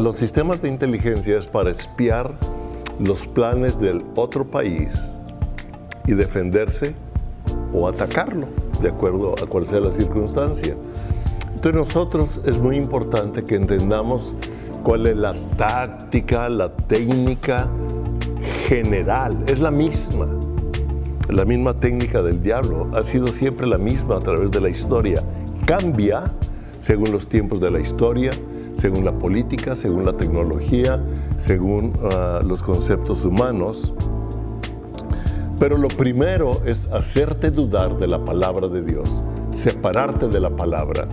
Los sistemas de inteligencia es para espiar los planes del otro país y defenderse o atacarlo, de acuerdo a cual sea la circunstancia. Entonces nosotros es muy importante que entendamos cuál es la táctica, la técnica general, es la misma. La misma técnica del diablo ha sido siempre la misma a través de la historia. Cambia según los tiempos de la historia, según la política, según la tecnología, según uh, los conceptos humanos. Pero lo primero es hacerte dudar de la palabra de Dios, separarte de la palabra.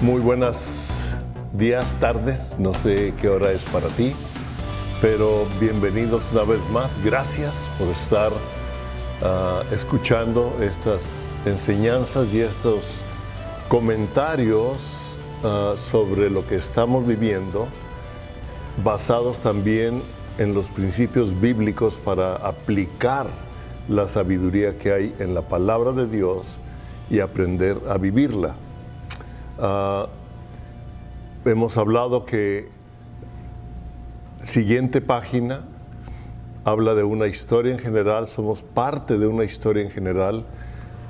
Muy buenas días, tardes, no sé qué hora es para ti, pero bienvenidos una vez más. Gracias por estar uh, escuchando estas enseñanzas y estos comentarios uh, sobre lo que estamos viviendo, basados también en los principios bíblicos para aplicar la sabiduría que hay en la palabra de Dios y aprender a vivirla. Uh, hemos hablado que siguiente página habla de una historia en general, somos parte de una historia en general,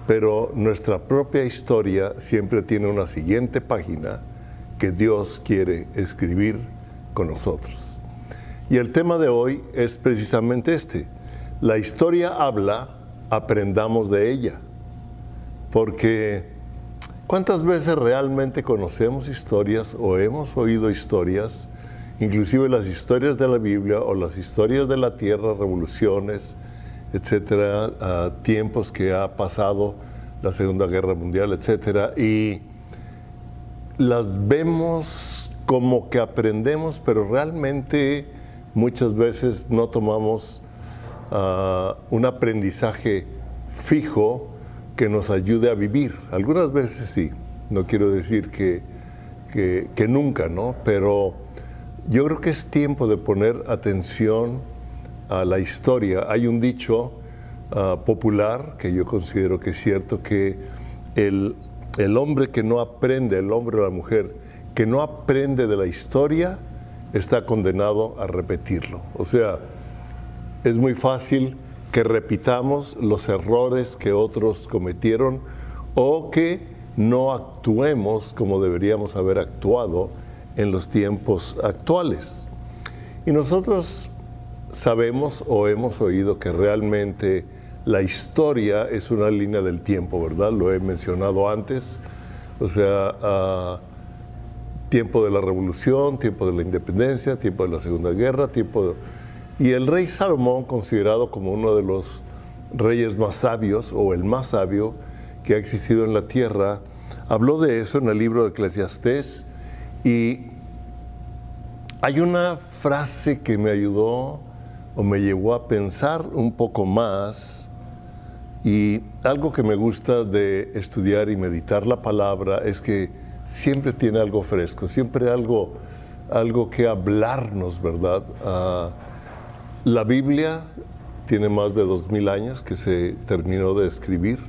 pero nuestra propia historia siempre tiene una siguiente página que Dios quiere escribir con nosotros. Y el tema de hoy es precisamente este. La historia habla, aprendamos de ella, porque ¿Cuántas veces realmente conocemos historias o hemos oído historias, inclusive las historias de la Biblia o las historias de la tierra, revoluciones, etcétera, tiempos que ha pasado la Segunda Guerra Mundial, etcétera, y las vemos como que aprendemos, pero realmente muchas veces no tomamos uh, un aprendizaje fijo que nos ayude a vivir. Algunas veces sí, no quiero decir que, que, nunca, ¿no? Pero yo creo que es tiempo de poner atención a la historia. Hay un dicho ah, popular que yo considero que es cierto, que el, el hombre que no aprende, el hombre o la mujer, que no aprende de la historia, está condenado a repetirlo. O sea, es muy fácil que repitamos los errores que otros cometieron o que no actuemos como deberíamos haber actuado en los tiempos actuales. Y nosotros sabemos o hemos oído que realmente la historia es una línea del tiempo, ¿verdad? Lo he mencionado antes. O sea, tiempo de la revolución, tiempo de la independencia, tiempo de la Segunda Guerra, tiempo y el rey Salomón, considerado como uno de los reyes más sabios o el más sabio que ha existido en la tierra, habló de eso en el libro de Eclesiastés y hay una frase que me ayudó o me llevó a pensar un poco más y algo que me gusta de estudiar y meditar la palabra es que siempre tiene algo fresco, siempre algo, algo que hablarnos, ¿verdad? Ah, la Biblia tiene más de dos mil años que se terminó de escribir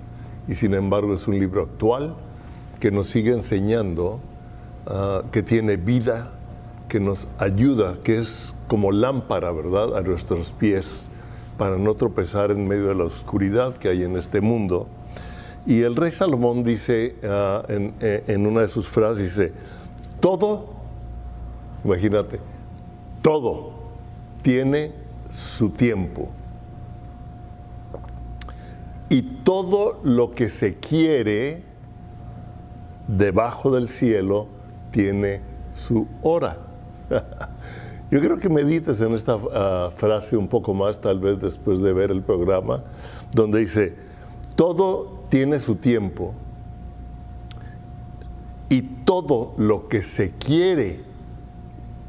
y sin embargo es un libro actual que nos sigue enseñando, ah, que tiene vida, que nos ayuda, que es como lámpara, ¿verdad?, a nuestros pies para no tropezar en medio de la oscuridad que hay en este mundo. Y el rey Salomón dice ah, en, eh, en una de sus frases, dice, todo, imagínate, todo tiene su tiempo. Y todo lo que se quiere debajo del cielo tiene su hora. Yo creo que medites en esta ah, frase un poco más, tal vez después de ver el programa, donde dice, todo tiene su tiempo y todo lo que se quiere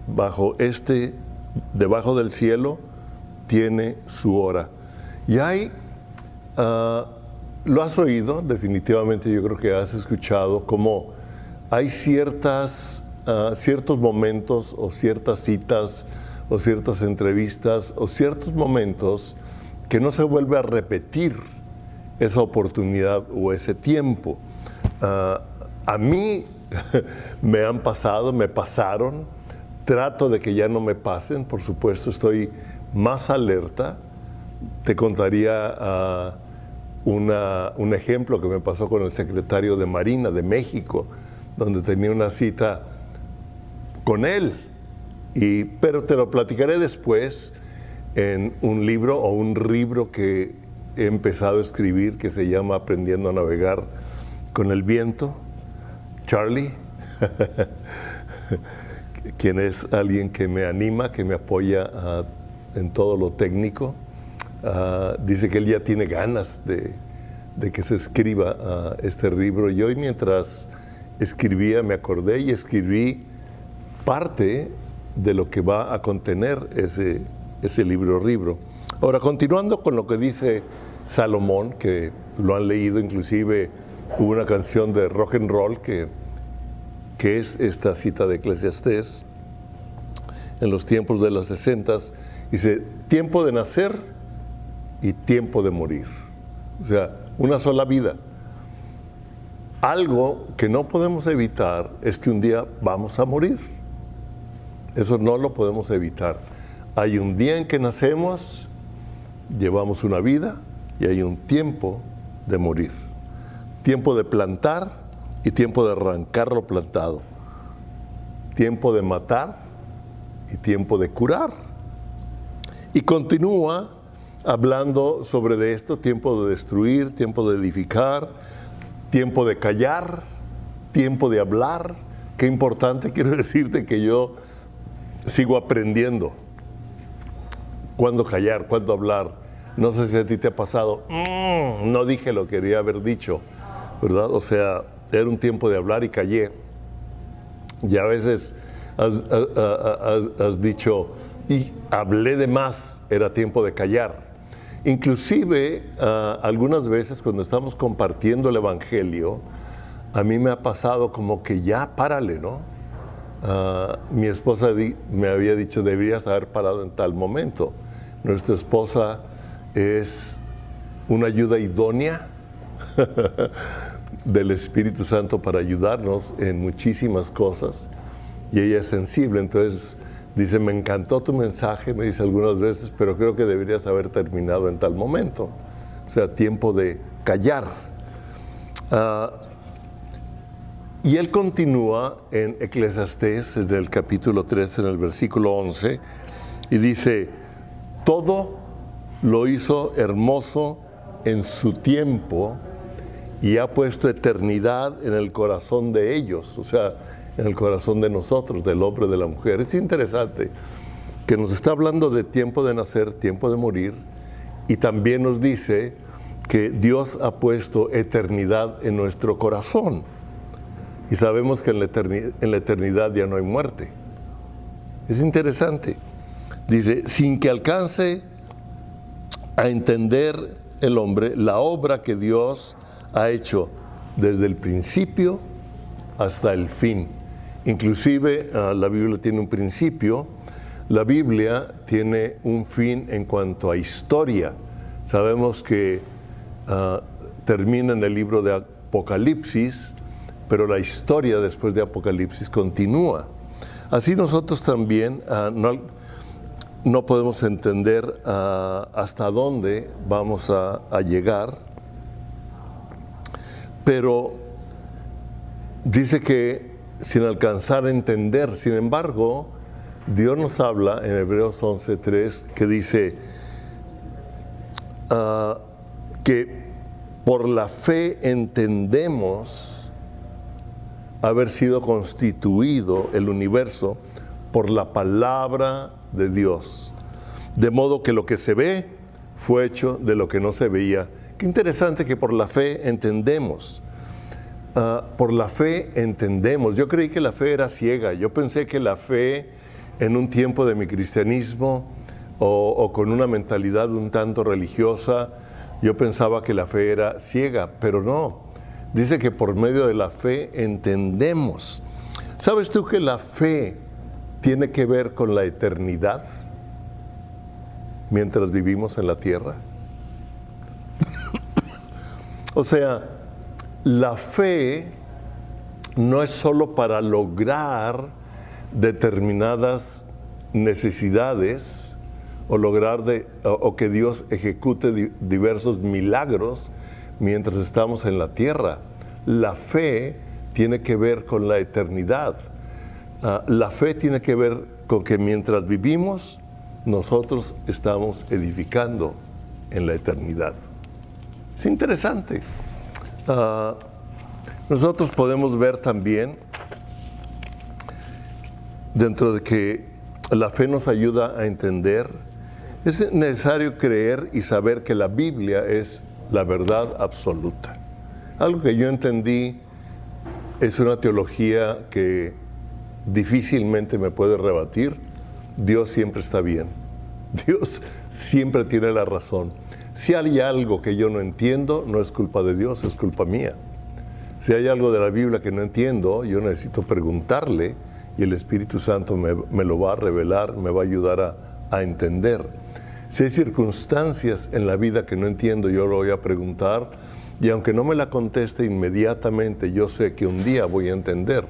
bajo este, debajo del cielo, tiene su hora. Y hay, ah, lo has oído, definitivamente yo creo que has escuchado, como hay ciertas, ah, ciertos momentos o ciertas citas o ciertas entrevistas o ciertos momentos que no se vuelve a repetir esa oportunidad o ese tiempo. Ah, a mí me han pasado, me pasaron, trato de que ya no me pasen, por supuesto estoy más alerta. Te contaría ah, un ejemplo que me pasó con el secretario de Marina de México, donde tenía una cita con él. Y, pero te lo platicaré después en un libro o un libro que he empezado a escribir que se llama Aprendiendo a navegar con el viento. Charlie, quien es alguien que me anima, que me apoya ah, en todo lo técnico. Ah, dice que él ya tiene ganas de, que se escriba ah, este libro. Y hoy mientras escribía me acordé y escribí parte de lo que va a contener ese, ese libro libro. Ahora, continuando con lo que dice Salomón, que lo han leído, inclusive hubo una canción de rock and roll que, que es esta cita de Eclesiastés, en los tiempos de los sesentas, dice, tiempo de nacer y tiempo de morir. O sea, una sola vida. Algo que no podemos evitar es que un día vamos a morir. Eso no lo podemos evitar. Hay un día en que nacemos, llevamos una vida y hay un tiempo de morir. Tiempo de plantar y tiempo de arrancar lo plantado. Tiempo de matar y tiempo de curar. Y continúa hablando sobre de esto, tiempo de destruir, tiempo de edificar, tiempo de callar, tiempo de hablar. Qué importante, quiero decirte que yo sigo aprendiendo cuándo callar, cuándo hablar. No sé si a ti te ha pasado, mm, no dije lo que quería haber dicho, ¿verdad? O sea, era un tiempo de hablar y callé. Y a veces has, has dicho, y hablé de más, era tiempo de callar. Inclusive, ah, algunas veces cuando estamos compartiendo el Evangelio, a mí me ha pasado como que ya párale, ¿no? Ah, mi esposa me había dicho, deberías haber parado en tal momento. Nuestra esposa es una ayuda idónea del Espíritu Santo para ayudarnos en muchísimas cosas y ella es sensible, entonces Dice, me encantó tu mensaje, me dice algunas veces, pero creo que deberías haber terminado en tal momento. O sea, tiempo de callar. Ah, y él continúa en Eclesiastés, en el capítulo 3, en el versículo 11, y dice, todo lo hizo hermoso en su tiempo y ha puesto eternidad en el corazón de ellos. O sea, en el corazón de nosotros, del hombre, de la mujer. Es interesante que nos está hablando de tiempo de nacer, tiempo de morir, y también nos dice que Dios ha puesto eternidad en nuestro corazón. Y sabemos que en la, eternidad, en la eternidad ya no hay muerte. Es interesante. Dice, sin que alcance a entender el hombre la obra que Dios ha hecho desde el principio hasta el fin. Inclusive ah, la Biblia tiene un principio, la Biblia tiene un fin en cuanto a historia. Sabemos que ah, termina en el libro de Apocalipsis, pero la historia después de Apocalipsis continúa. Así nosotros también ah, no, podemos entender hasta dónde vamos a llegar, pero dice que sin alcanzar a entender. Sin embargo, Dios nos habla en Hebreos 11.3 que dice ah, que por la fe entendemos haber sido constituido el universo por la palabra de Dios. De modo que lo que se ve fue hecho de lo que no se veía. Qué interesante que por la fe entendemos. Ah, por la fe entendemos. Yo creí que la fe era ciega. Yo pensé que la fe en un tiempo de mi cristianismo o, con una mentalidad un tanto religiosa, yo pensaba que la fe era ciega, pero no. Dice que por medio de la fe entendemos. ¿Sabes tú que la fe tiene que ver con la eternidad mientras vivimos en la tierra? o sea, la fe no es solo para lograr determinadas necesidades o lograr de, o, que Dios ejecute diversos milagros mientras estamos en la tierra. La fe tiene que ver con la eternidad. Ah, la fe tiene que ver con que mientras vivimos, nosotros estamos edificando en la eternidad. Es interesante. Ah, nosotros podemos ver también, dentro de que la fe nos ayuda a entender, es necesario creer y saber que la Biblia es la verdad absoluta. Algo que yo entendí es una teología que difícilmente me puede rebatir. Dios siempre está bien. Dios siempre tiene la razón. Si hay algo que yo no entiendo, no es culpa de Dios, es culpa mía. Si hay algo de la Biblia que no entiendo, yo necesito preguntarle y el Espíritu Santo me, lo va a revelar, me va a ayudar a, a, entender. Si hay circunstancias en la vida que no entiendo, yo lo voy a preguntar y aunque no me la conteste inmediatamente, yo sé que un día voy a entender.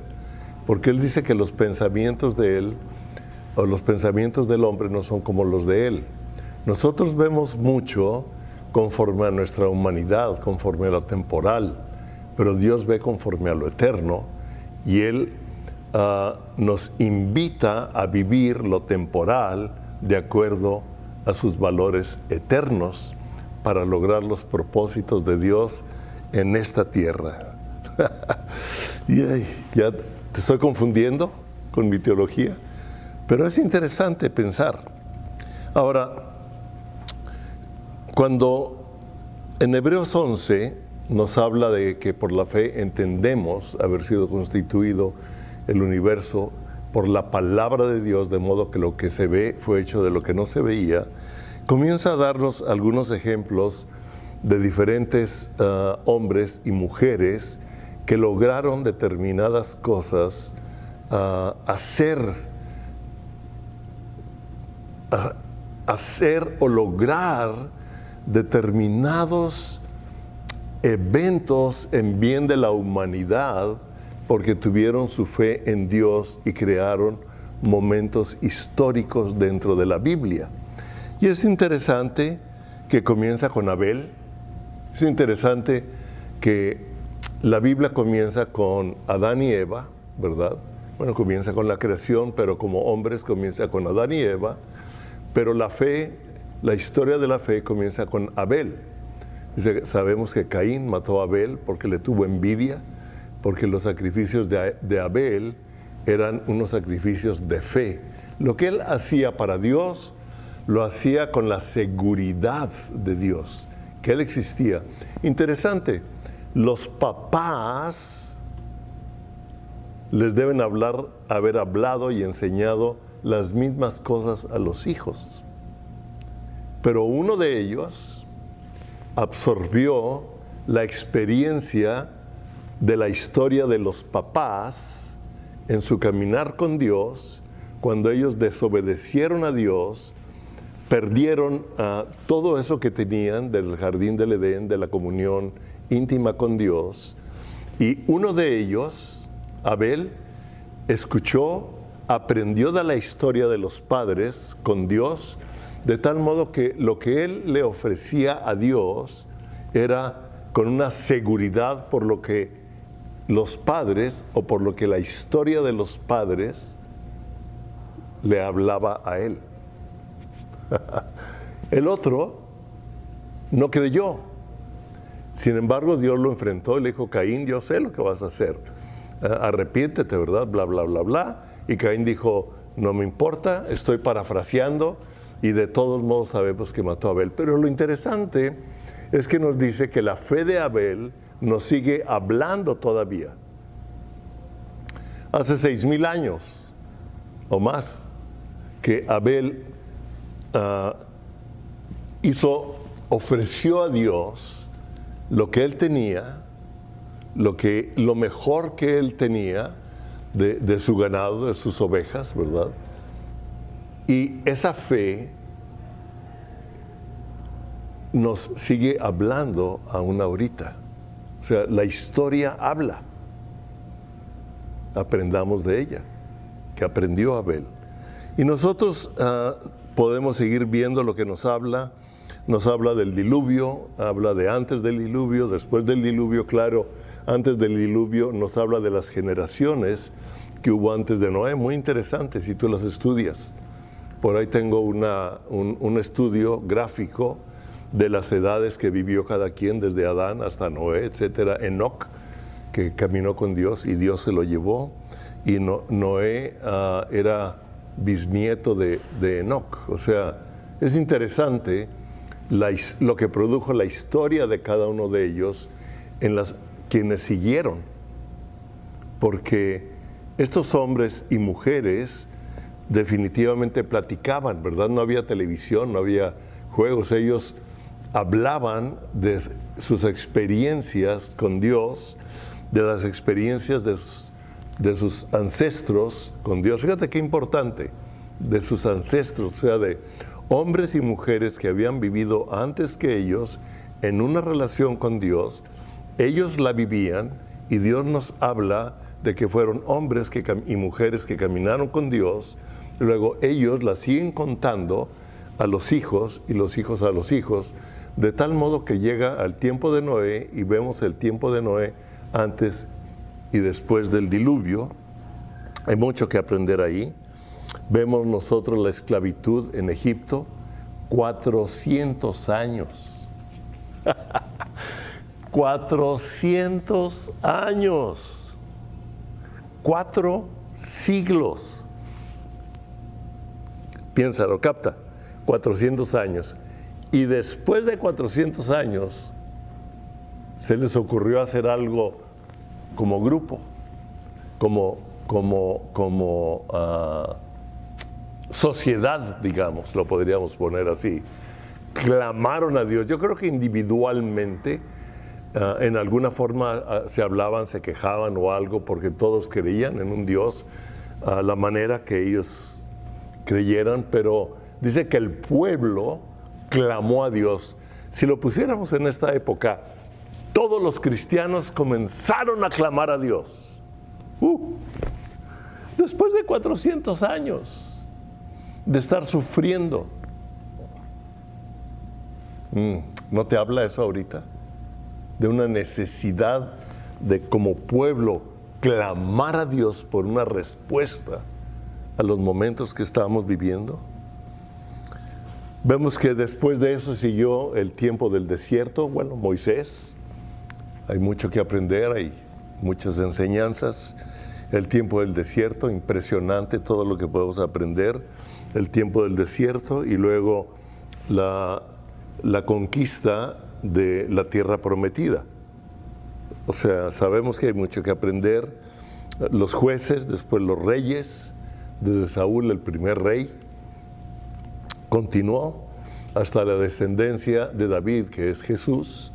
Porque Él dice que los pensamientos de Él o los pensamientos del hombre no son como los de Él. Nosotros vemos mucho conforme a nuestra humanidad, conforme a lo temporal pero Dios ve conforme a lo eterno y Él ah, nos invita a vivir lo temporal de acuerdo a sus valores eternos para lograr los propósitos de Dios en esta tierra. y ya te estoy confundiendo con mi teología, pero es interesante pensar. Ahora, cuando en Hebreos 11 nos habla de que por la fe entendemos haber sido constituido el universo por la palabra de Dios, de modo que lo que se ve fue hecho de lo que no se veía, comienza a darnos algunos ejemplos de diferentes ah, hombres y mujeres que lograron determinadas cosas, uh, hacer, hacer o lograr determinados eventos en bien de la humanidad porque tuvieron su fe en Dios y crearon momentos históricos dentro de la Biblia. Y es interesante que comienza con Abel, es interesante que la Biblia comienza con Adán y Eva, ¿verdad? Bueno, comienza con la creación, pero como hombres comienza con Adán y Eva, pero la fe, la historia de la fe comienza con Abel sabemos que Caín mató a Abel porque le tuvo envidia, porque los sacrificios de, Abel eran unos sacrificios de fe. Lo que él hacía para Dios, lo hacía con la seguridad de Dios, que él existía. Interesante, los papás les deben hablar, haber hablado y enseñado las mismas cosas a los hijos. Pero uno de ellos, absorbió la experiencia de la historia de los papás en su caminar con Dios, cuando ellos desobedecieron a Dios, perdieron ah, todo eso que tenían del jardín del Edén, de la comunión íntima con Dios, y uno de ellos, Abel, escuchó, aprendió de la historia de los padres con Dios, de tal modo que lo que él le ofrecía a Dios era con una seguridad por lo que los padres o por lo que la historia de los padres le hablaba a él. El otro no creyó. Sin embargo, Dios lo enfrentó y le dijo, Caín, yo sé lo que vas a hacer. Arrepiéntete, ¿verdad? Bla, bla, bla, bla. Y Caín dijo, no me importa, estoy parafraseando, y de todos modos sabemos que mató a Abel. Pero lo interesante es que nos dice que la fe de Abel nos sigue hablando todavía. Hace seis mil años o más que Abel ah, hizo, ofreció a Dios lo que él tenía, lo, que, lo mejor que él tenía de, de su ganado, de sus ovejas, ¿verdad? Y esa fe nos sigue hablando aún ahorita. O sea, la historia habla. Aprendamos de ella, que aprendió Abel. Y nosotros ah, podemos seguir viendo lo que nos habla. Nos habla del diluvio, habla de antes del diluvio, después del diluvio, claro, antes del diluvio nos habla de las generaciones que hubo antes de Noé, muy interesante si tú las estudias. Por ahí tengo un, un estudio gráfico de las edades que vivió cada quien, desde Adán hasta Noé, etcétera, Enoch, que caminó con Dios y Dios se lo llevó, y Noé uh, era bisnieto de, de, Enoch. O sea, es interesante lo que produjo la historia de cada uno de ellos en las quienes siguieron, porque estos hombres y mujeres definitivamente platicaban, ¿verdad? No había televisión, no había juegos, ellos hablaban de sus experiencias con Dios, de las experiencias de sus, ancestros con Dios. Fíjate qué importante, de sus ancestros, o sea, de hombres y mujeres que habían vivido antes que ellos en una relación con Dios, ellos la vivían y Dios nos habla de que fueron hombres y mujeres que caminaron con Dios, luego ellos la siguen contando a los hijos y los hijos a los hijos, de tal modo que llega al tiempo de Noé y vemos el tiempo de Noé antes y después del diluvio. Hay mucho que aprender ahí. Vemos nosotros la esclavitud en Egipto, 400 años. 400 años. Cuatro siglos. Piénsalo, capta. 400 años. Y después de 400 años, se les ocurrió hacer algo como grupo, como, como, como uh, sociedad, digamos, lo podríamos poner así. Clamaron a Dios. Yo creo que individualmente, uh, en alguna forma uh, se hablaban, se quejaban o algo, porque todos creían en un Dios a la manera que ellos creyeran, pero dice que el pueblo clamó a Dios. Si lo pusiéramos en esta época, todos los cristianos comenzaron a clamar a Dios. Uh, después de 400 años de estar sufriendo. Mm, ¿No te habla eso ahorita? De una necesidad de como pueblo clamar a Dios por una respuesta a los momentos que estamos viviendo. Vemos que después de eso siguió el tiempo del desierto, bueno, Moisés, hay mucho que aprender, hay muchas enseñanzas, el tiempo del desierto, impresionante todo lo que podemos aprender, el tiempo del desierto y luego la, la conquista de la tierra prometida. O sea, sabemos que hay mucho que aprender, los jueces, después los reyes, desde Saúl el primer rey, continuó hasta la descendencia de David, que es Jesús.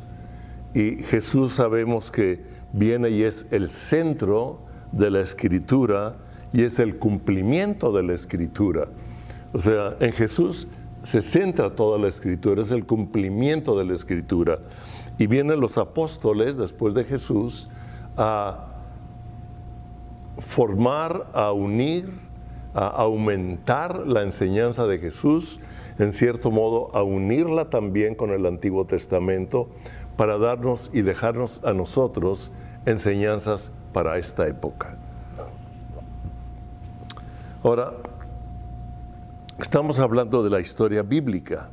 Y Jesús sabemos que viene y es el centro de la escritura y es el cumplimiento de la escritura. O sea, en Jesús se centra toda la escritura, es el cumplimiento de la escritura. Y vienen los apóstoles después de Jesús a formar, a unir, a aumentar la enseñanza de Jesús, en cierto modo a unirla también con el Antiguo Testamento para darnos y dejarnos a nosotros enseñanzas para esta época. Ahora, estamos hablando de la historia bíblica,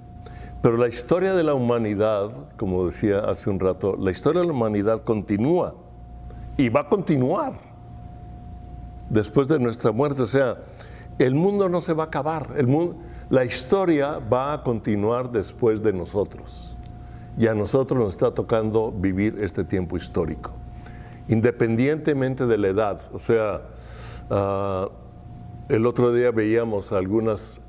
pero la historia de la humanidad, como decía hace un rato, la historia de la humanidad continúa y va a continuar después de nuestra muerte. O sea, el mundo no se va a acabar, la historia va a continuar después de nosotros. Y a nosotros nos está tocando vivir este tiempo histórico, independientemente de la edad. O sea, uh, el otro día veíamos algunas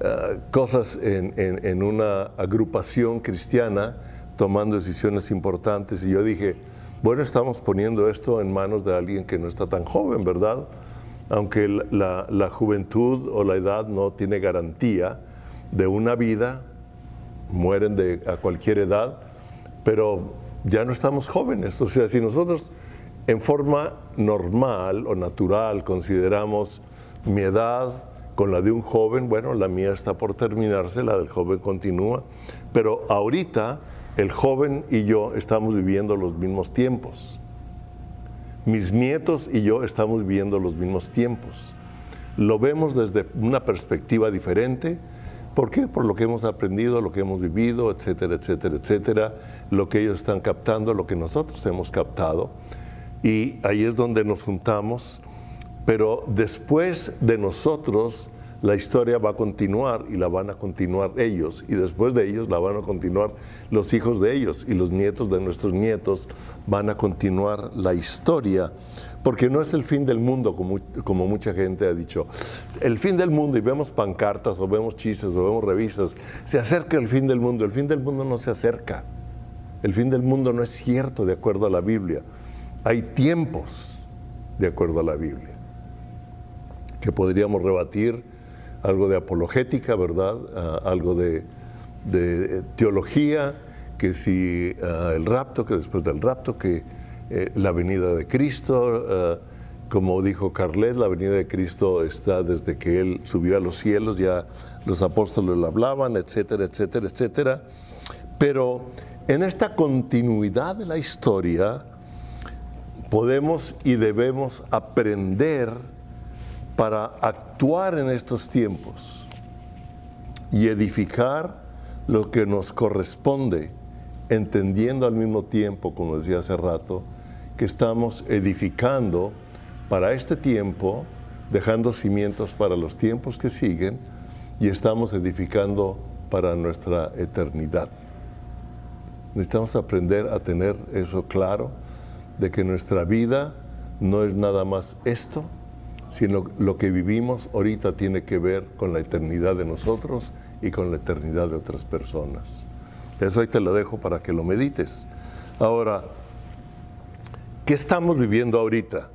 uh, cosas en una agrupación cristiana tomando decisiones importantes y yo dije, bueno, estamos poniendo esto en manos de alguien que no está tan joven, ¿verdad? Aunque la, la, juventud o la edad no tiene garantía de una vida, mueren de, a cualquier edad, pero ya no estamos jóvenes. O sea, si nosotros en forma normal o natural consideramos mi edad con la de un joven, bueno, la mía está por terminarse, la del joven continúa, pero ahorita el joven y yo estamos viviendo los mismos tiempos. Mis nietos y yo estamos viviendo los mismos tiempos. Lo vemos desde una perspectiva diferente. ¿Por qué? Por lo que hemos aprendido, lo que hemos vivido, etcétera, etcétera, etcétera, lo que ellos están captando, lo que nosotros hemos captado. Y ahí es donde nos juntamos. Pero después de nosotros, la historia va a continuar y la van a continuar ellos y después de ellos la van a continuar los hijos de ellos y los nietos de nuestros nietos van a continuar la historia porque no es el fin del mundo como, como mucha gente ha dicho. El fin del mundo y vemos pancartas o vemos chistes o vemos revistas, se acerca el fin del mundo. El fin del mundo no se acerca. El fin del mundo no es cierto de acuerdo a la Biblia. Hay tiempos de acuerdo a la Biblia que podríamos rebatir algo de apologética, ¿verdad? Ah, algo de, teología, que si ah, el rapto, que después del rapto, que eh, la venida de Cristo, ah, como dijo Carlet, la venida de Cristo está desde que Él subió a los cielos, ya los apóstoles lo hablaban, etcétera, etcétera, etcétera. Pero en esta continuidad de la historia podemos y debemos aprender para actuar en estos tiempos y edificar lo que nos corresponde, entendiendo al mismo tiempo, como decía hace rato, que estamos edificando para este tiempo, dejando cimientos para los tiempos que siguen y estamos edificando para nuestra eternidad. Necesitamos aprender a tener eso claro, de que nuestra vida no es nada más esto, sino lo que vivimos ahorita tiene que ver con la eternidad de nosotros y con la eternidad de otras personas. Eso ahí te lo dejo para que lo medites. Ahora, ¿qué estamos viviendo ahorita?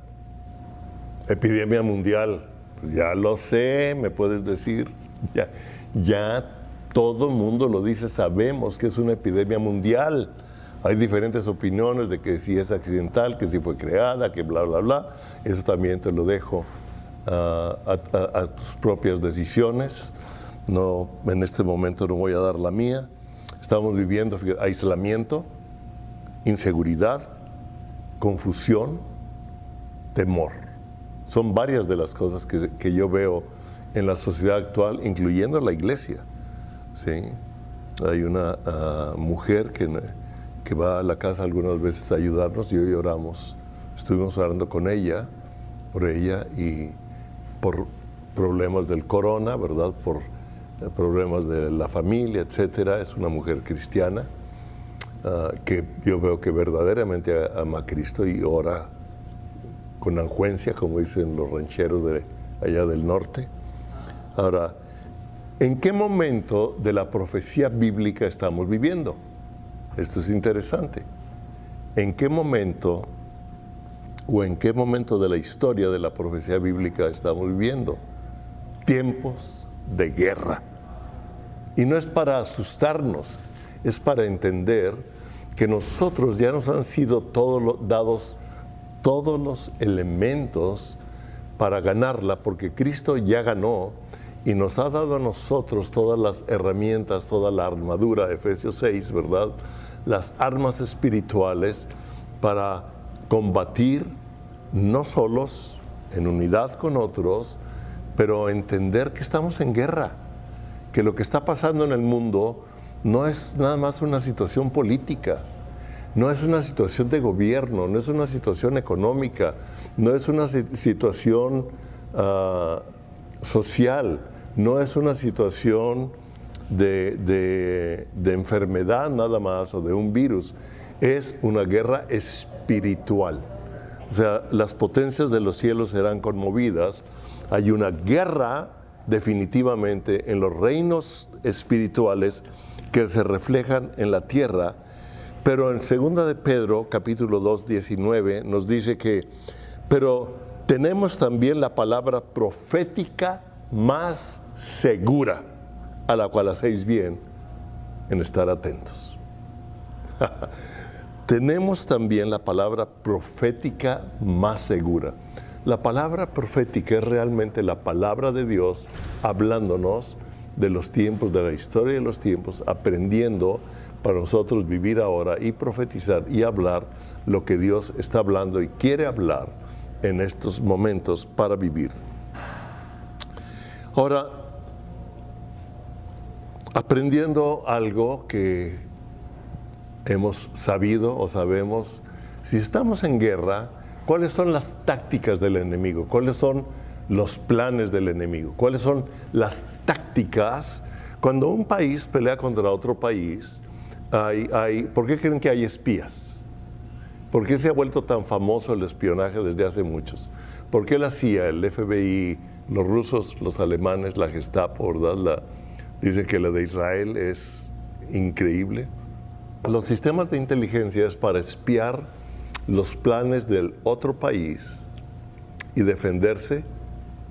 Epidemia mundial. Ya lo sé, me puedes decir. Ya, ya todo el mundo lo dice, sabemos que es una epidemia mundial. Hay diferentes opiniones de que si es accidental, que si fue creada, que bla, bla, bla. Eso también te lo dejo a, tus propias decisiones. No, en este momento no voy a dar la mía. Estamos viviendo aislamiento, inseguridad, confusión, temor. Son varias de las cosas que, que yo veo en la sociedad actual, incluyendo la iglesia. ¿sí? Hay una ah, mujer que, que va a la casa algunas veces a ayudarnos y hoy oramos. Estuvimos orando con ella, por ella, y por problemas del corona, ¿verdad? Por eh, problemas de la familia, etcétera. Es una mujer cristiana ah, que yo veo que verdaderamente ama a Cristo y ora con anjuencia, como dicen los rancheros de allá del norte. Ahora, ¿en qué momento de la profecía bíblica estamos viviendo? Esto es interesante. ¿En qué momento o en qué momento de la historia de la profecía bíblica estamos viviendo. Tiempos de guerra. Y no es para asustarnos, es para entender que nosotros ya nos han sido todos dados todos los elementos para ganarla, porque Cristo ya ganó y nos ha dado a nosotros todas las herramientas, toda la armadura, Efesios 6, ¿verdad? Las armas espirituales para combatir no solos, en unidad con otros, pero entender que estamos en guerra, que lo que está pasando en el mundo no es nada más una situación política, no es una situación de gobierno, no es una situación económica, no es una situación ah, social, no es una situación de enfermedad nada más o de un virus, es una guerra espiritual. O sea, las potencias de los cielos serán conmovidas. Hay una guerra definitivamente en los reinos espirituales que se reflejan en la tierra. Pero en segunda de Pedro, capítulo 2, 19, nos dice que, pero tenemos también la palabra profética más segura, a la cual hacéis bien en estar atentos. tenemos también la palabra profética más segura. La palabra profética es realmente la palabra de Dios hablándonos de los tiempos, de la historia de los tiempos, aprendiendo para nosotros vivir ahora y profetizar y hablar lo que Dios está hablando y quiere hablar en estos momentos para vivir. Ahora, aprendiendo algo que hemos sabido o sabemos, si estamos en guerra, ¿cuáles son las tácticas del enemigo? ¿Cuáles son los planes del enemigo? ¿Cuáles son las tácticas cuando un país pelea contra otro país? Hay, hay, ¿Por qué creen que hay espías? ¿Por qué se ha vuelto tan famoso el espionaje desde hace muchos? ¿Por qué la CIA, el FBI, los rusos, los alemanes, la Gestapo, ¿verdad? La, dice que la de Israel es increíble. Los sistemas de inteligencia es para espiar los planes del otro país y defenderse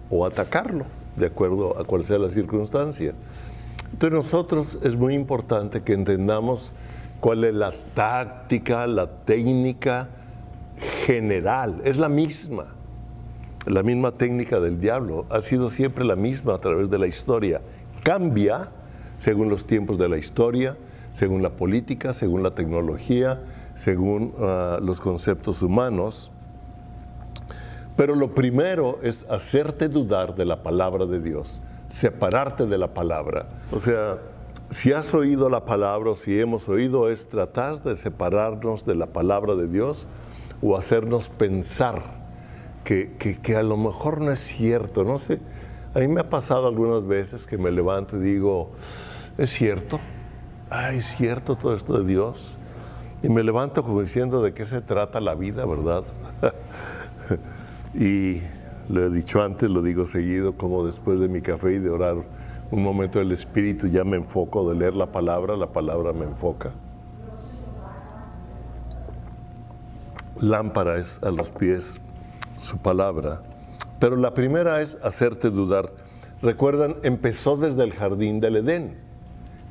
o atacarlo, de acuerdo a cual sea la circunstancia. Entonces nosotros es muy importante que entendamos cuál es la táctica, la técnica general, es la misma. La misma técnica del diablo ha sido siempre la misma a través de la historia. Cambia según los tiempos de la historia, según la política, según la tecnología, según ah, los conceptos humanos. Pero lo primero es hacerte dudar de la palabra de Dios, separarte de la palabra. O sea, si has oído la palabra o si hemos oído, es tratar de separarnos de la palabra de Dios o hacernos pensar que, que, a lo mejor no es cierto. No sé, a mí me ha pasado algunas veces que me levanto y digo, ¿es cierto? Ay, ¿es cierto todo esto de Dios? Y me levanto como diciendo de qué se trata la vida, ¿verdad? y lo he dicho antes, lo digo seguido, como después de mi café y de orar un momento del Espíritu ya me enfoco de leer la palabra, la palabra me enfoca. Lámpara es a los pies su palabra. Pero la primera es hacerte dudar. Recuerdan, empezó desde el jardín del Edén,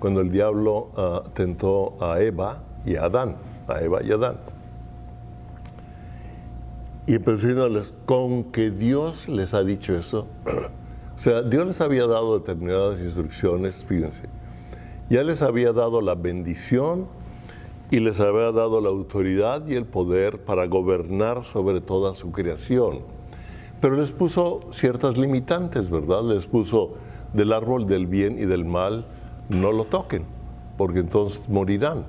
cuando el diablo ah, tentó a Eva y a Adán, a Eva y a Adán. Y empezó diciéndoles, con que Dios les ha dicho eso. o sea, Dios les había dado determinadas instrucciones, fíjense. Ya les había dado la bendición y les había dado la autoridad y el poder para gobernar sobre toda su creación. Pero les puso ciertas limitantes, ¿verdad? Les puso del árbol del bien y del mal, no lo toquen, porque entonces morirán.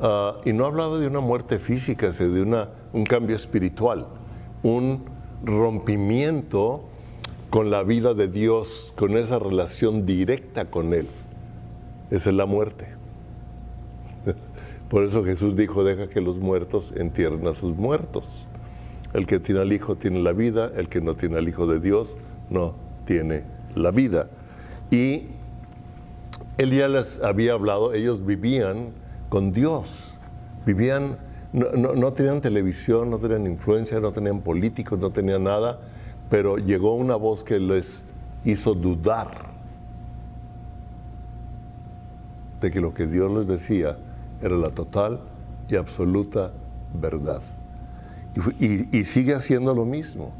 Ah, y no hablaba de una muerte física, sino de una, un cambio espiritual, un rompimiento con la vida de Dios, con esa relación directa con Él. Esa es la muerte. Por eso Jesús dijo, deja que los muertos entierren a sus muertos. El que tiene al Hijo tiene la vida, el que no tiene al Hijo de Dios no tiene la vida. Y él ya les había hablado, ellos vivían con Dios, vivían, no, tenían televisión, no tenían influencia, no tenían políticos, no tenían nada, pero llegó una voz que les hizo dudar de que lo que Dios les decía era la total y absoluta verdad. Y, sigue haciendo lo mismo.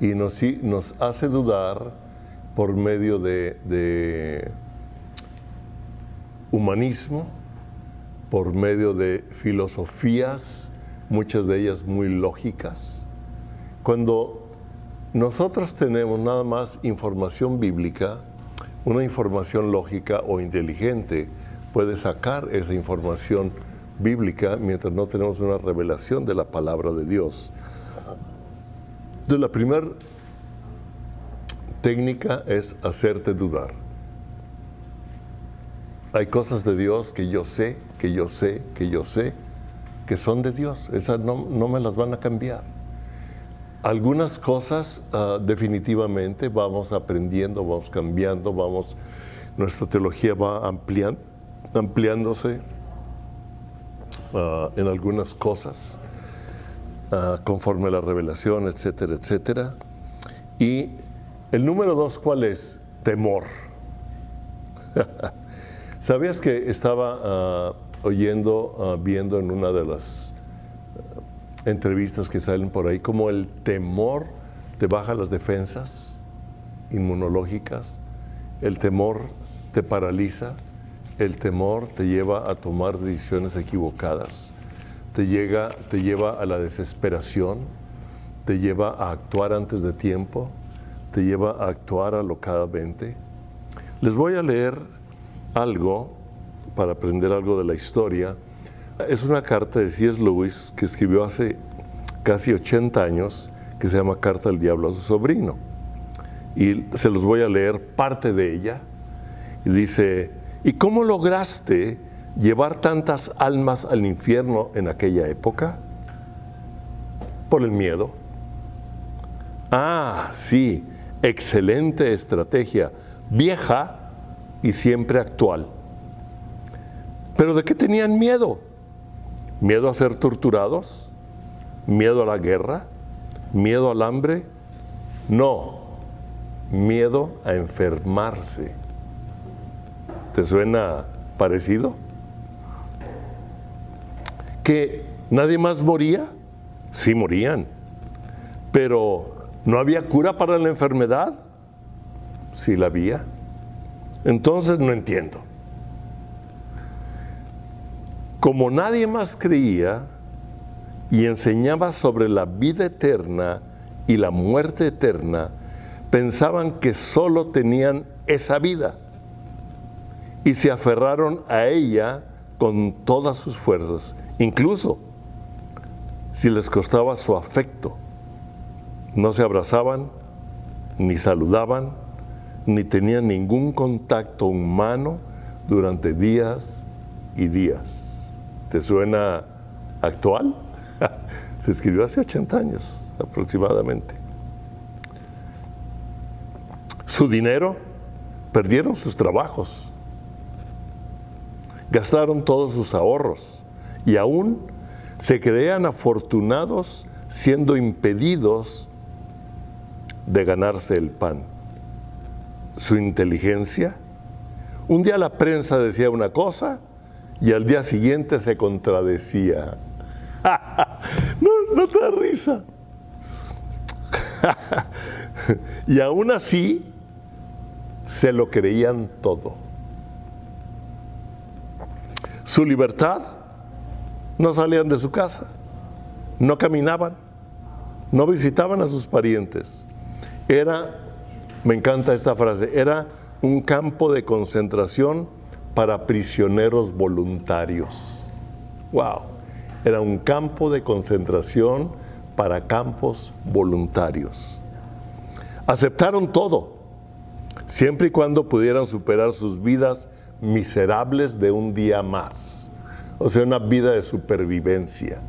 Y nos, nos hace dudar por medio de humanismo, por medio de filosofías, muchas de ellas muy lógicas. Cuando nosotros tenemos nada más información bíblica, una información lógica o inteligente puede sacar esa información bíblica mientras no tenemos una revelación de la palabra de Dios. Entonces la primera técnica es hacerte dudar. Hay cosas de Dios que yo sé, que yo sé, que yo sé, que son de Dios. Esas no, me las van a cambiar. Algunas cosas ah, definitivamente vamos aprendiendo, vamos cambiando, vamos, nuestra teología va ampliando ampliándose ah, en algunas cosas. ah, conforme a la revelación, etcétera, etcétera. Y el número dos, ¿cuál es? Temor. ¿Sabías que estaba ah, oyendo, ah, viendo en una de las entrevistas que salen por ahí, como el temor te baja las defensas inmunológicas, el temor te paraliza, el temor te lleva a tomar decisiones equivocadas, te, llega, te lleva a la desesperación, te lleva a actuar antes de tiempo, te lleva a actuar alocadamente. Les voy a leer algo para aprender algo de la historia. Es una carta de C.S. Lewis que escribió hace casi 80 años que se llama Carta del Diablo a su sobrino. Y se los voy a leer parte de ella. Y dice, ¿y cómo lograste llevar tantas almas al infierno en aquella época? Por el miedo. Ah, sí, excelente estrategia, vieja y siempre actual. ¿Pero de qué tenían miedo? ¿Miedo a ser torturados? ¿Miedo a la guerra? ¿Miedo al hambre? No, miedo a enfermarse. ¿Te suena parecido? ¿Que nadie más moría? Sí morían, pero ¿no había cura para la enfermedad? Sí la había. Entonces no entiendo. Como nadie más creía y enseñaba sobre la vida eterna y la muerte eterna, pensaban que solo tenían esa vida y se aferraron a ella con todas sus fuerzas, incluso si les costaba su afecto. No se abrazaban, ni saludaban, ni tenía ningún contacto humano durante días y días. ¿Te suena actual? Se escribió hace 80 años aproximadamente. Su dinero, perdieron sus trabajos, gastaron todos sus ahorros y aún se creían afortunados siendo impedidos de ganarse el pan su inteligencia. Un día la prensa decía una cosa y al día siguiente se contradecía. no, no te da risa. y aún así se lo creían todo. Su libertad, no salían de su casa, no caminaban, no visitaban a sus parientes. Era me encanta esta frase. Era un campo de concentración para prisioneros voluntarios. Wow. Era un campo de concentración para campos voluntarios. Aceptaron todo, siempre y cuando pudieran superar sus vidas miserables de un día más. O sea, una vida de supervivencia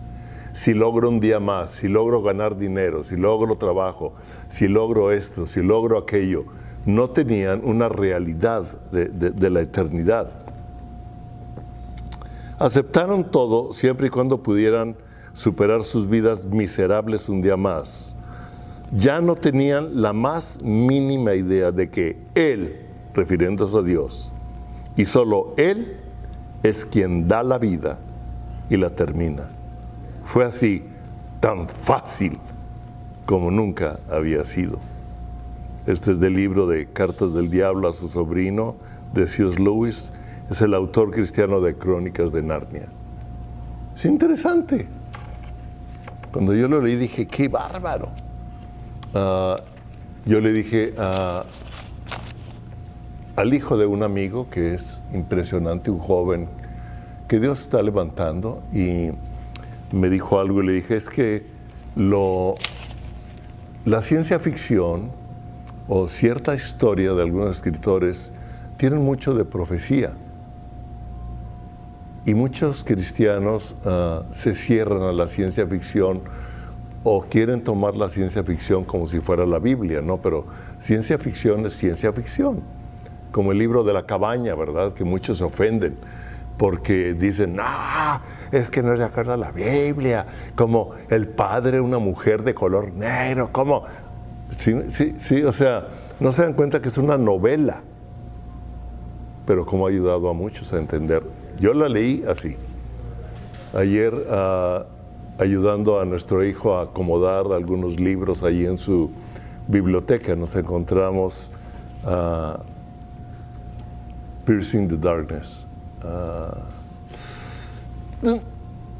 si logro un día más, si logro ganar dinero, si logro trabajo, si logro esto, si logro aquello, no tenían una realidad de, la eternidad. Aceptaron todo siempre y cuando pudieran superar sus vidas miserables un día más. Ya no tenían la más mínima idea de que Él, refiriéndose a Dios, y solo Él es quien da la vida y la termina fue así, tan fácil como nunca había sido. Este es del libro de Cartas del Diablo a su sobrino, de C.S. Lewis, es el autor cristiano de Crónicas de Narnia. Es interesante. Cuando yo lo leí dije, qué bárbaro. Ah, yo le dije al hijo de un amigo que es impresionante, un joven que Dios está levantando y me dijo algo y le dije, es que lo, la ciencia ficción o cierta historia de algunos escritores tienen mucho de profecía. Y muchos cristianos ah, se cierran a la ciencia ficción o quieren tomar la ciencia ficción como si fuera la Biblia, ¿no? Pero ciencia ficción es ciencia ficción, como el libro de la cabaña, ¿verdad? Que muchos se ofenden porque dicen, no, es que no es de acuerdo a la Biblia, como el padre, una mujer de color negro, como, sí, sí, sí, o sea, no se dan cuenta que es una novela, pero como ha ayudado a muchos a entender. Yo la leí así. Ayer, ah, ayudando a nuestro hijo a acomodar algunos libros ahí en su biblioteca, nos encontramos uh, Piercing the Darkness. Ah,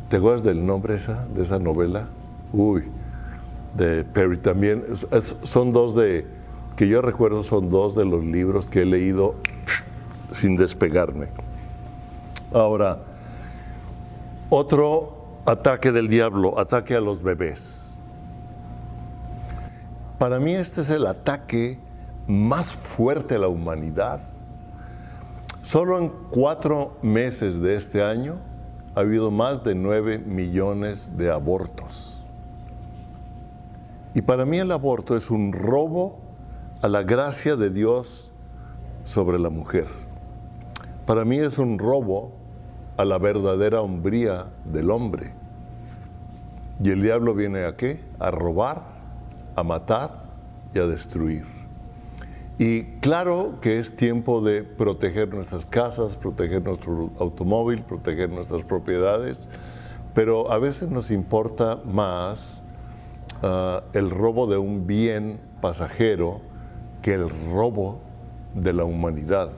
¿Te acuerdas del nombre esa, de esa novela? Uy, de Perry también. son dos de, que yo recuerdo, son dos de los libros que he leído sin despegarme. Ahora, otro ataque del diablo, ataque a los bebés. Para mí este es el ataque más fuerte a la humanidad. Solo en cuatro meses de este año ha habido más de nueve millones de abortos. Y para mí el aborto es un robo a la gracia de Dios sobre la mujer. Para mí es un robo a la verdadera hombría del hombre. Y el diablo viene a qué? A robar, a matar y a destruir. Y claro que es tiempo de proteger nuestras casas, proteger nuestro automóvil, proteger nuestras propiedades, pero a veces nos importa más ah, el robo de un bien pasajero que el robo de la humanidad,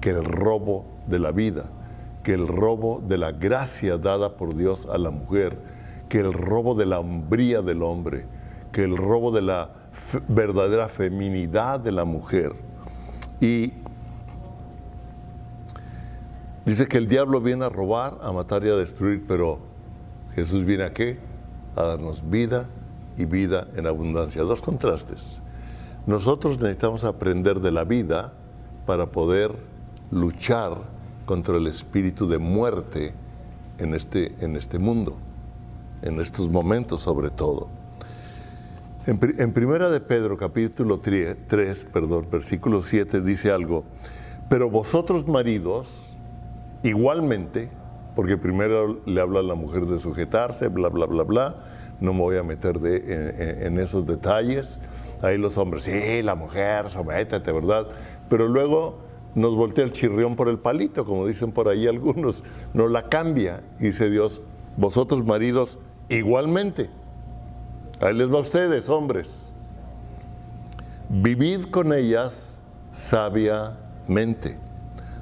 que el robo de la vida que el robo de la gracia dada por Dios a la mujer, que el robo de la hombría del hombre, que el robo de la verdadera feminidad de la mujer. Y dice que el diablo viene a robar, a matar y a destruir, pero Jesús viene a qué? A darnos vida y vida en abundancia. Dos contrastes. Nosotros necesitamos aprender de la vida para poder luchar contra el espíritu de muerte en este, en este mundo, en estos momentos sobre todo. En, en Primera de Pedro, capítulo 3, perdón, versículo 7, dice algo, pero vosotros maridos, igualmente, porque primero le habla a la mujer de sujetarse, bla, bla, bla, bla, no me voy a meter de, en, en esos detalles, ahí los hombres, sí, la mujer, sométete, ¿verdad? Pero luego nos voltea el chirrión por el palito, como dicen por ahí algunos, nos la cambia. Dice Dios, vosotros maridos igualmente. Ahí les va a ustedes, hombres. Vivid con ellas sabiamente,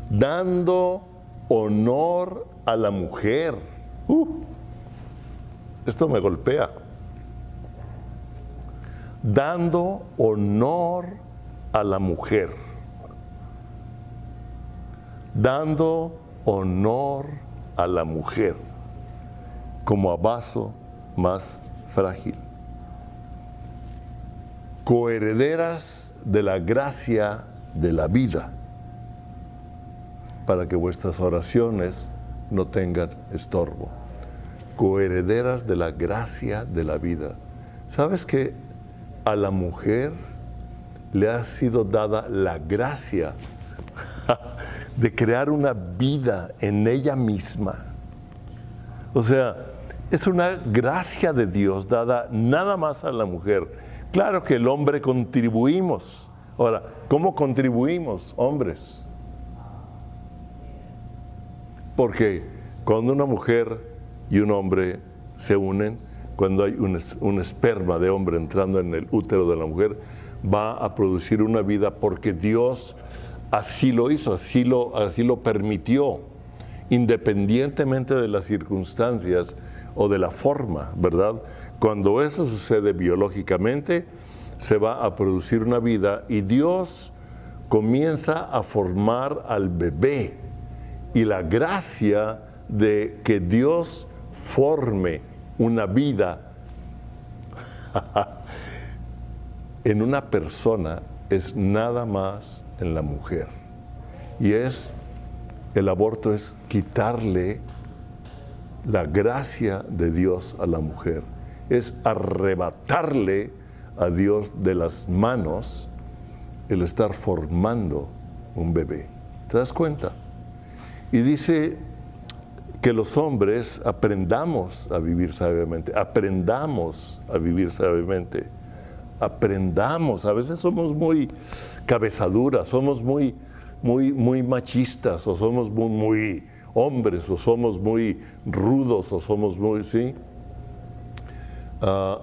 dando honor a la mujer. Uh, esto me golpea. Dando honor a la mujer dando honor a la mujer como a vaso más frágil. Coherederas de la gracia de la vida, para que vuestras oraciones no tengan estorbo. Coherederas de la gracia de la vida. ¿Sabes que a la mujer le ha sido dada la gracia de crear una vida en ella misma. O sea, es una gracia de Dios dada nada más a la mujer. Claro que el hombre contribuimos. Ahora, ¿cómo contribuimos, hombres? Porque cuando una mujer y un hombre se unen, cuando hay un, un, esperma de hombre entrando en el útero de la mujer, va a producir una vida porque Dios así lo hizo, así lo, así lo permitió, independientemente de las circunstancias o de la forma, ¿verdad? Cuando eso sucede biológicamente, se va a producir una vida y Dios comienza a formar al bebé. Y la gracia de que Dios forme una vida en una persona es nada más en la mujer. Y es, el aborto es quitarle la gracia de Dios a la mujer, es arrebatarle a Dios de las manos el estar formando un bebé. ¿Te das cuenta? Y dice que los hombres aprendamos a vivir sabiamente, aprendamos a vivir sabiamente, aprendamos. A veces somos muy cabezaduras, somos muy, muy, muy machistas, o somos muy, muy hombres, o somos muy rudos, o somos muy, ¿sí? Ah,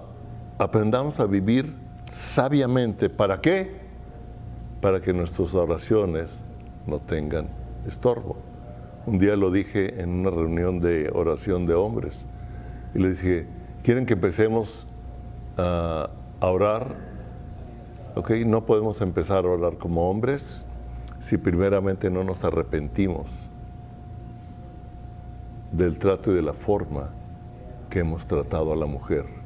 aprendamos a vivir sabiamente. ¿Para qué? Para que nuestras oraciones no tengan estorbo. Un día lo dije en una reunión de oración de hombres y les dije, ¿quieren que empecemos a, orar? Ok, no podemos empezar a orar como hombres si primeramente no nos arrepentimos del trato y de la forma que hemos tratado a la mujer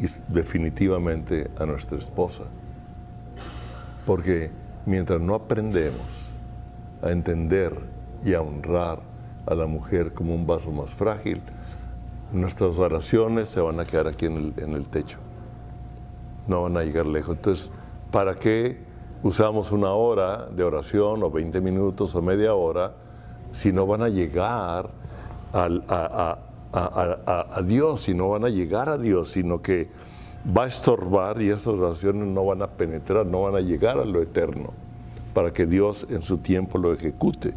y definitivamente a nuestra esposa. Porque mientras no aprendemos a entender y a honrar a la mujer como un vaso más frágil, nuestras oraciones se van a quedar aquí en el, techo. No van a llegar lejos. Entonces, ¿para qué usamos una hora de oración o 20 minutos o media hora si no van a llegar a, a, Dios, si no van a llegar a Dios, sino que va a estorbar y esas oraciones no van a penetrar, no van a llegar a lo eterno, para que Dios en su tiempo lo ejecute.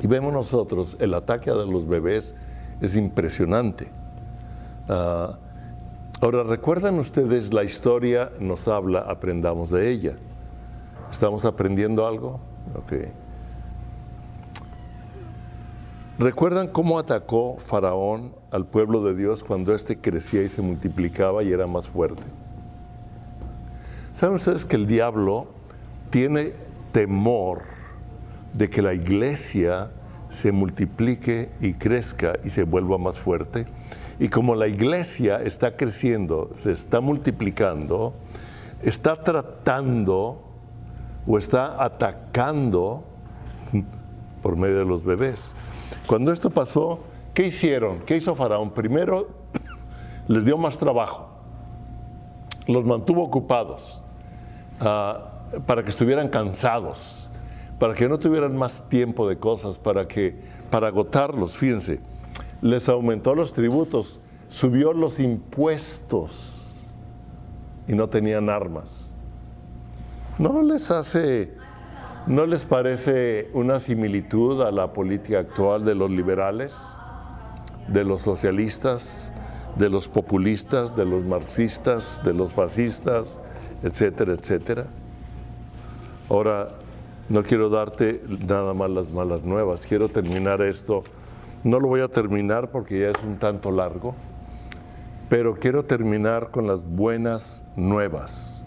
Y vemos nosotros, el ataque a los bebés es impresionante. Ah, ahora, ¿recuerdan ustedes la historia? Nos habla, aprendamos de ella. ¿Estamos aprendiendo algo? Ok. ¿Recuerdan cómo atacó Faraón al pueblo de Dios cuando éste crecía y se multiplicaba y era más fuerte? ¿Saben ustedes que el diablo tiene temor de que la iglesia se multiplique y crezca y se vuelva más fuerte. Y como la iglesia está creciendo, se está multiplicando, está tratando o está atacando por medio de los bebés. Cuando esto pasó, ¿qué hicieron? ¿Qué hizo Faraón? Primero les dio más trabajo, los mantuvo ocupados ah, para que estuvieran cansados para que no tuvieran más tiempo de cosas, para que para agotarlos, fíjense, les aumentó los tributos, subió los impuestos y no tenían armas. ¿No les hace no les parece una similitud a la política actual de los liberales, de los socialistas, de los populistas, de los marxistas, de los fascistas, etcétera, etcétera? Ahora, no quiero darte nada más las malas nuevas, quiero terminar esto. No lo voy a terminar porque ya es un tanto largo, pero quiero terminar con las buenas nuevas.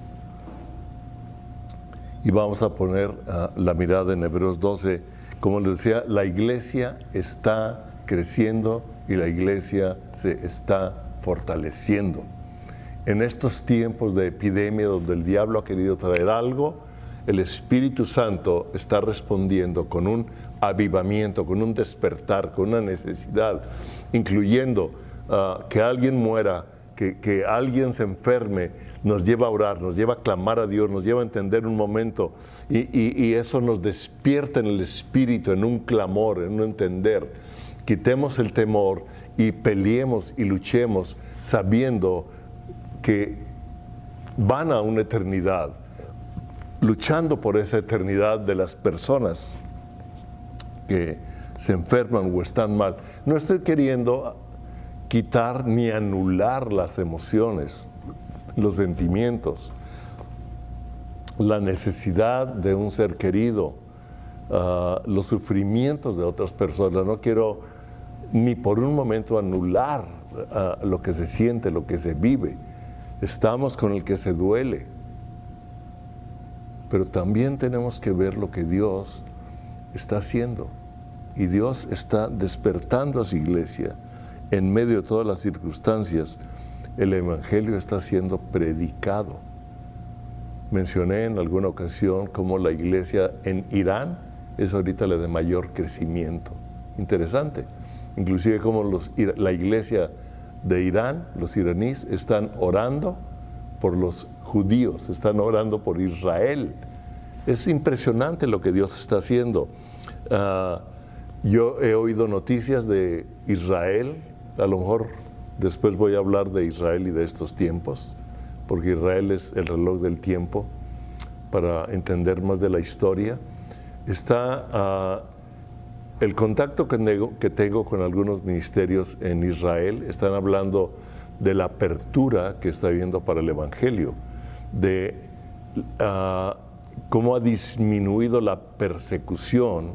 Y vamos a poner ah, la mirada en Hebreos 12. Como les decía, la iglesia está creciendo y la iglesia se está fortaleciendo. En estos tiempos de epidemia donde el diablo ha querido traer algo, el Espíritu Santo está respondiendo con un avivamiento, con un despertar, con una necesidad, incluyendo ah, que alguien muera, que, alguien se enferme, nos lleva a orar, nos lleva a clamar a Dios, nos lleva a entender un momento y, eso nos despierta en el Espíritu, en un clamor, en un entender. Quitemos el temor y peleemos y luchemos sabiendo que van a una eternidad luchando por esa eternidad de las personas que se enferman o están mal. No estoy queriendo quitar ni anular las emociones, los sentimientos, la necesidad de un ser querido, ah, los sufrimientos de otras personas. No quiero ni por un momento anular ah, lo que se siente, lo que se vive. Estamos con el que se duele pero también tenemos que ver lo que Dios está haciendo. Y Dios está despertando a su iglesia en medio de todas las circunstancias. El Evangelio está siendo predicado. Mencioné en alguna ocasión cómo la iglesia en Irán es ahorita la de mayor crecimiento. Interesante. Inclusive los, la iglesia de Irán, los iraníes, están orando por los judíos, están orando por Israel. Es impresionante lo que Dios está haciendo. Ah, Yo he oído noticias de Israel, a lo mejor después voy a hablar de Israel y de estos tiempos, porque Israel es el reloj del tiempo para entender más de la historia. Está ah, el contacto que tengo, con algunos ministerios en Israel, están hablando de la apertura que está habiendo para el Evangelio, de ah, cómo ha disminuido la persecución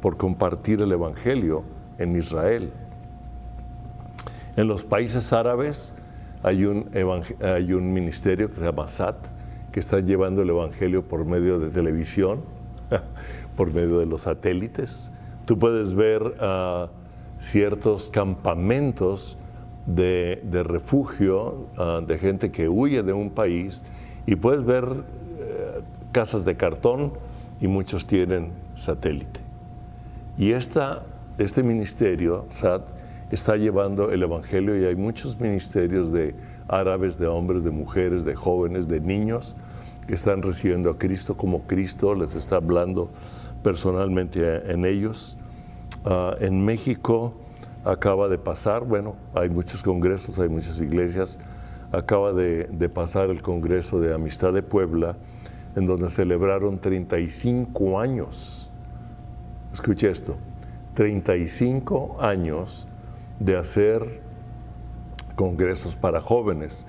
por compartir el Evangelio en Israel. En los países árabes hay un, hay un ministerio que se llama SAT, que está llevando el Evangelio por medio de televisión, por medio de los satélites. Tú puedes ver ah, ciertos campamentos de, refugio ah, de gente que huye de un país y puedes ver eh, casas de cartón y muchos tienen satélite. Y esta, este ministerio, SAT, está llevando el Evangelio y hay muchos ministerios de árabes, de hombres, de mujeres, de jóvenes, de niños que están recibiendo a Cristo como Cristo les está hablando personalmente en ellos. Ah, en México acaba de pasar, bueno, hay muchos congresos, hay muchas iglesias, acaba de, de pasar el Congreso de Amistad de Puebla, en donde celebraron 35 años escuche esto, 35 años de hacer congresos para jóvenes.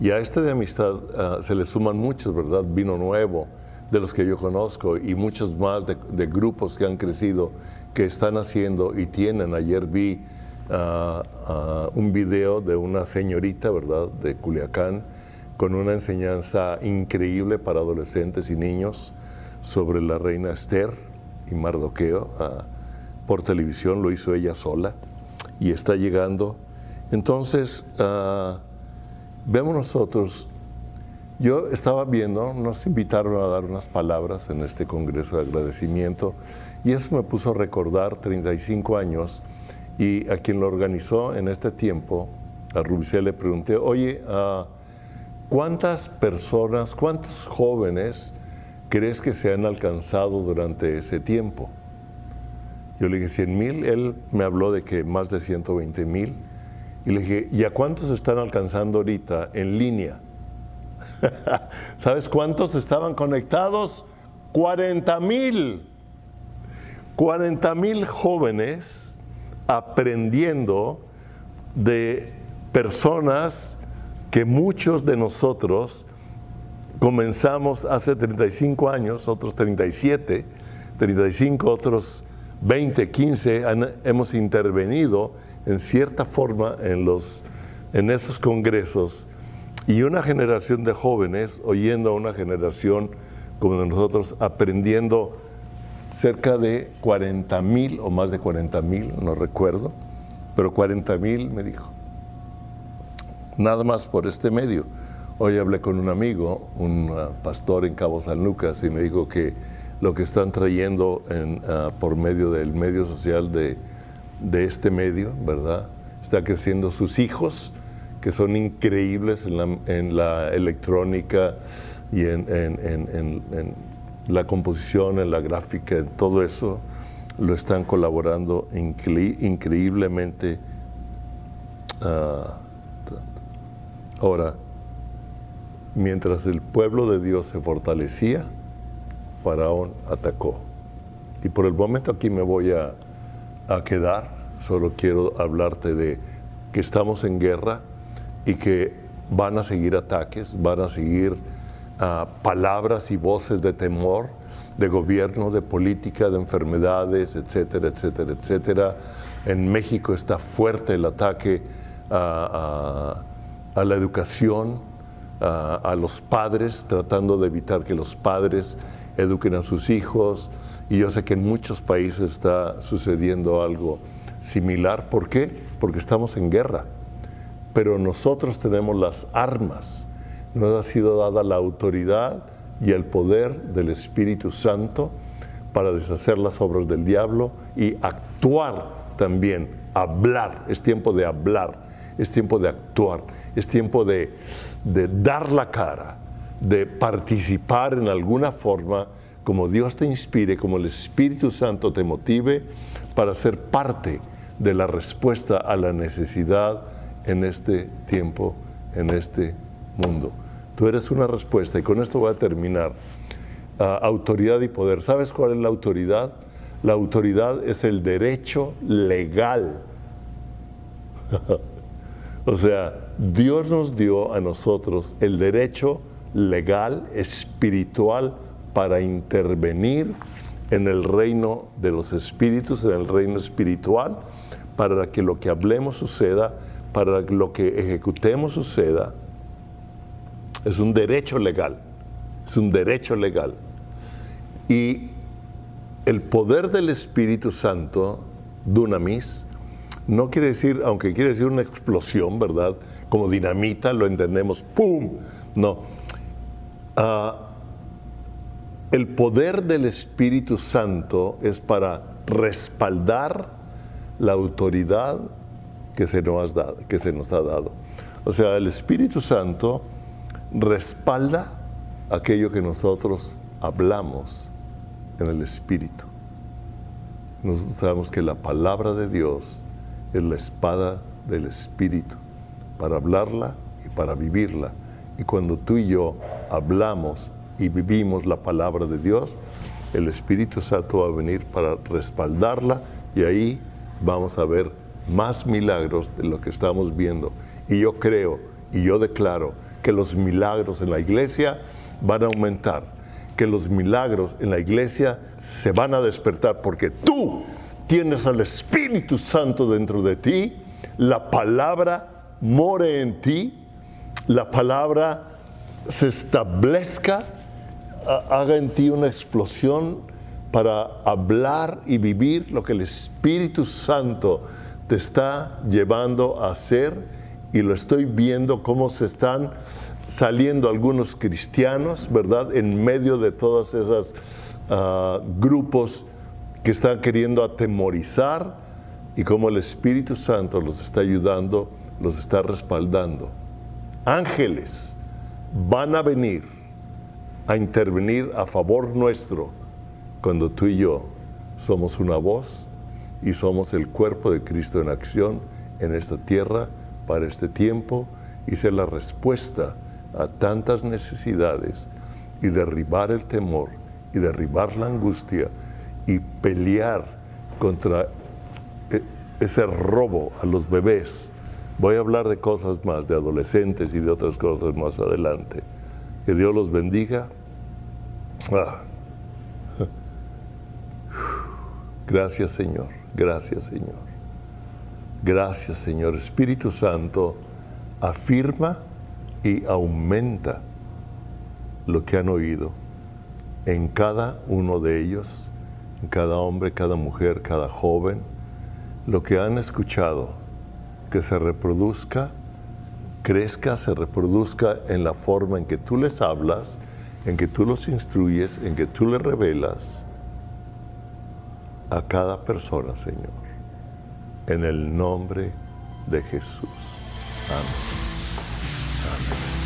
Y a este de amistad ah, se le suman muchos, ¿verdad? Vino nuevo, de los que yo conozco, y muchos más de, grupos que han crecido, que están haciendo y tienen. Ayer vi ah, ah, un video de una señorita, ¿verdad?, de Culiacán, con una enseñanza increíble para adolescentes y niños sobre la reina Esther y Mardoqueo por televisión, lo hizo ella sola y está llegando. Entonces, uh, vemos nosotros, yo estaba viendo, nos invitaron a dar unas palabras en este Congreso de agradecimiento y eso me puso a recordar 35 años y a quien lo organizó en este tiempo, a Rubicel le pregunté, oye, uh, ¿cuántas personas, cuántos jóvenes crees que se han alcanzado durante ese tiempo? Yo le dije 100 mil, él me habló de que más de 120 mil. Y le dije, ¿y a cuántos están alcanzando ahorita en línea? ¿Sabes cuántos estaban conectados? 40 mil. 40 mil jóvenes aprendiendo de personas que muchos de nosotros comenzamos hace 35 años, otros 37, 35, otros 20, 15, hemos intervenido en cierta forma en, los, en esos congresos y una generación de jóvenes oyendo a una generación como de nosotros aprendiendo cerca de 40 mil o más de 40 mil, no recuerdo, pero 40 mil me dijo, nada más por este medio. Hoy hablé con un amigo, un uh, pastor en Cabo San Lucas, y me dijo que lo que están trayendo uh, por medio del medio social de, este medio, ¿verdad? Está creciendo sus hijos, que son increíbles en la, electrónica y en, la composición, en la gráfica, en todo eso, lo están colaborando increíblemente. Uh, ahora, mientras el pueblo de Dios se fortalecía, Faraón atacó. Y por el momento aquí me voy a, quedar, solo quiero hablarte de que estamos en guerra y que van a seguir ataques, van a seguir ah, palabras y voces de temor, de gobierno, de política, de enfermedades, etcétera, etcétera, etcétera. En México está fuerte el ataque a la educación, a, los padres, tratando de evitar que los padres eduquen a sus hijos. Y yo sé que en muchos países está sucediendo algo similar. ¿Por qué? Porque estamos en guerra. Pero nosotros tenemos las armas. Nos ha sido dada la autoridad y el poder del Espíritu Santo para deshacer las obras del diablo y actuar también, hablar. Es tiempo de hablar, es tiempo de actuar, es tiempo de, de dar la cara, de participar en alguna forma como Dios te inspire, como el Espíritu Santo te motive para ser parte de la respuesta a la necesidad en este tiempo, en este mundo. Tú eres una respuesta y con esto voy a terminar. Ah, autoridad y poder. ¿Sabes cuál es la autoridad? La autoridad es el derecho legal. o sea, Dios nos dio a nosotros el derecho legal, espiritual, para intervenir en el reino de los espíritus, en el reino espiritual, para que lo que hablemos suceda, para que lo que ejecutemos suceda. Es un derecho legal, es un derecho legal. Y el poder del Espíritu Santo, dunamis, no quiere decir, aunque quiere decir una explosión, ¿verdad? Como dinamita, lo entendemos, ¡pum! No. Ah, el poder del Espíritu Santo es para respaldar la autoridad que se nos, dado, que se nos ha dado. O sea, el Espíritu Santo respalda aquello que nosotros hablamos en el Espíritu. Nosotros sabemos que la palabra de Dios es la espada del Espíritu para hablarla y para vivirla. Y cuando tú y yo hablamos y vivimos la palabra de Dios, el Espíritu Santo va a venir para respaldarla y ahí vamos a ver más milagros de lo que estamos viendo. Y yo creo y yo declaro que los milagros en la iglesia van a aumentar, que los milagros en la iglesia se van a despertar porque tú tienes al Espíritu Santo dentro de ti, la palabra more en ti, la palabra se establezca haga en ti una explosión para hablar y vivir lo que el Espíritu Santo te está llevando a hacer y lo estoy viendo cómo se están saliendo algunos cristianos, ¿verdad? En medio de todos esos ah, grupos que están queriendo atemorizar y cómo el Espíritu Santo los está ayudando, los está respaldando. Ángeles van a venir a intervenir a favor nuestro cuando tú y yo somos una voz y somos el cuerpo de Cristo en acción en esta tierra para este tiempo y ser la respuesta a tantas necesidades y derribar el temor y derribar la angustia y pelear contra e, ese robo a los bebés. Voy a hablar de cosas más, de adolescentes y de otras cosas más adelante. Que Dios los bendiga Ah. Gracias Señor, gracias Señor. Gracias Señor. Espíritu Santo afirma y aumenta lo que han oído en cada uno de ellos, en cada hombre, cada mujer, cada joven, lo que han escuchado, que se reproduzca, crezca, se reproduzca en la forma en que tú les hablas en que tú los instruyes, en que tú les revelas a cada persona, Señor, en el nombre de Jesús. Amén. Amén.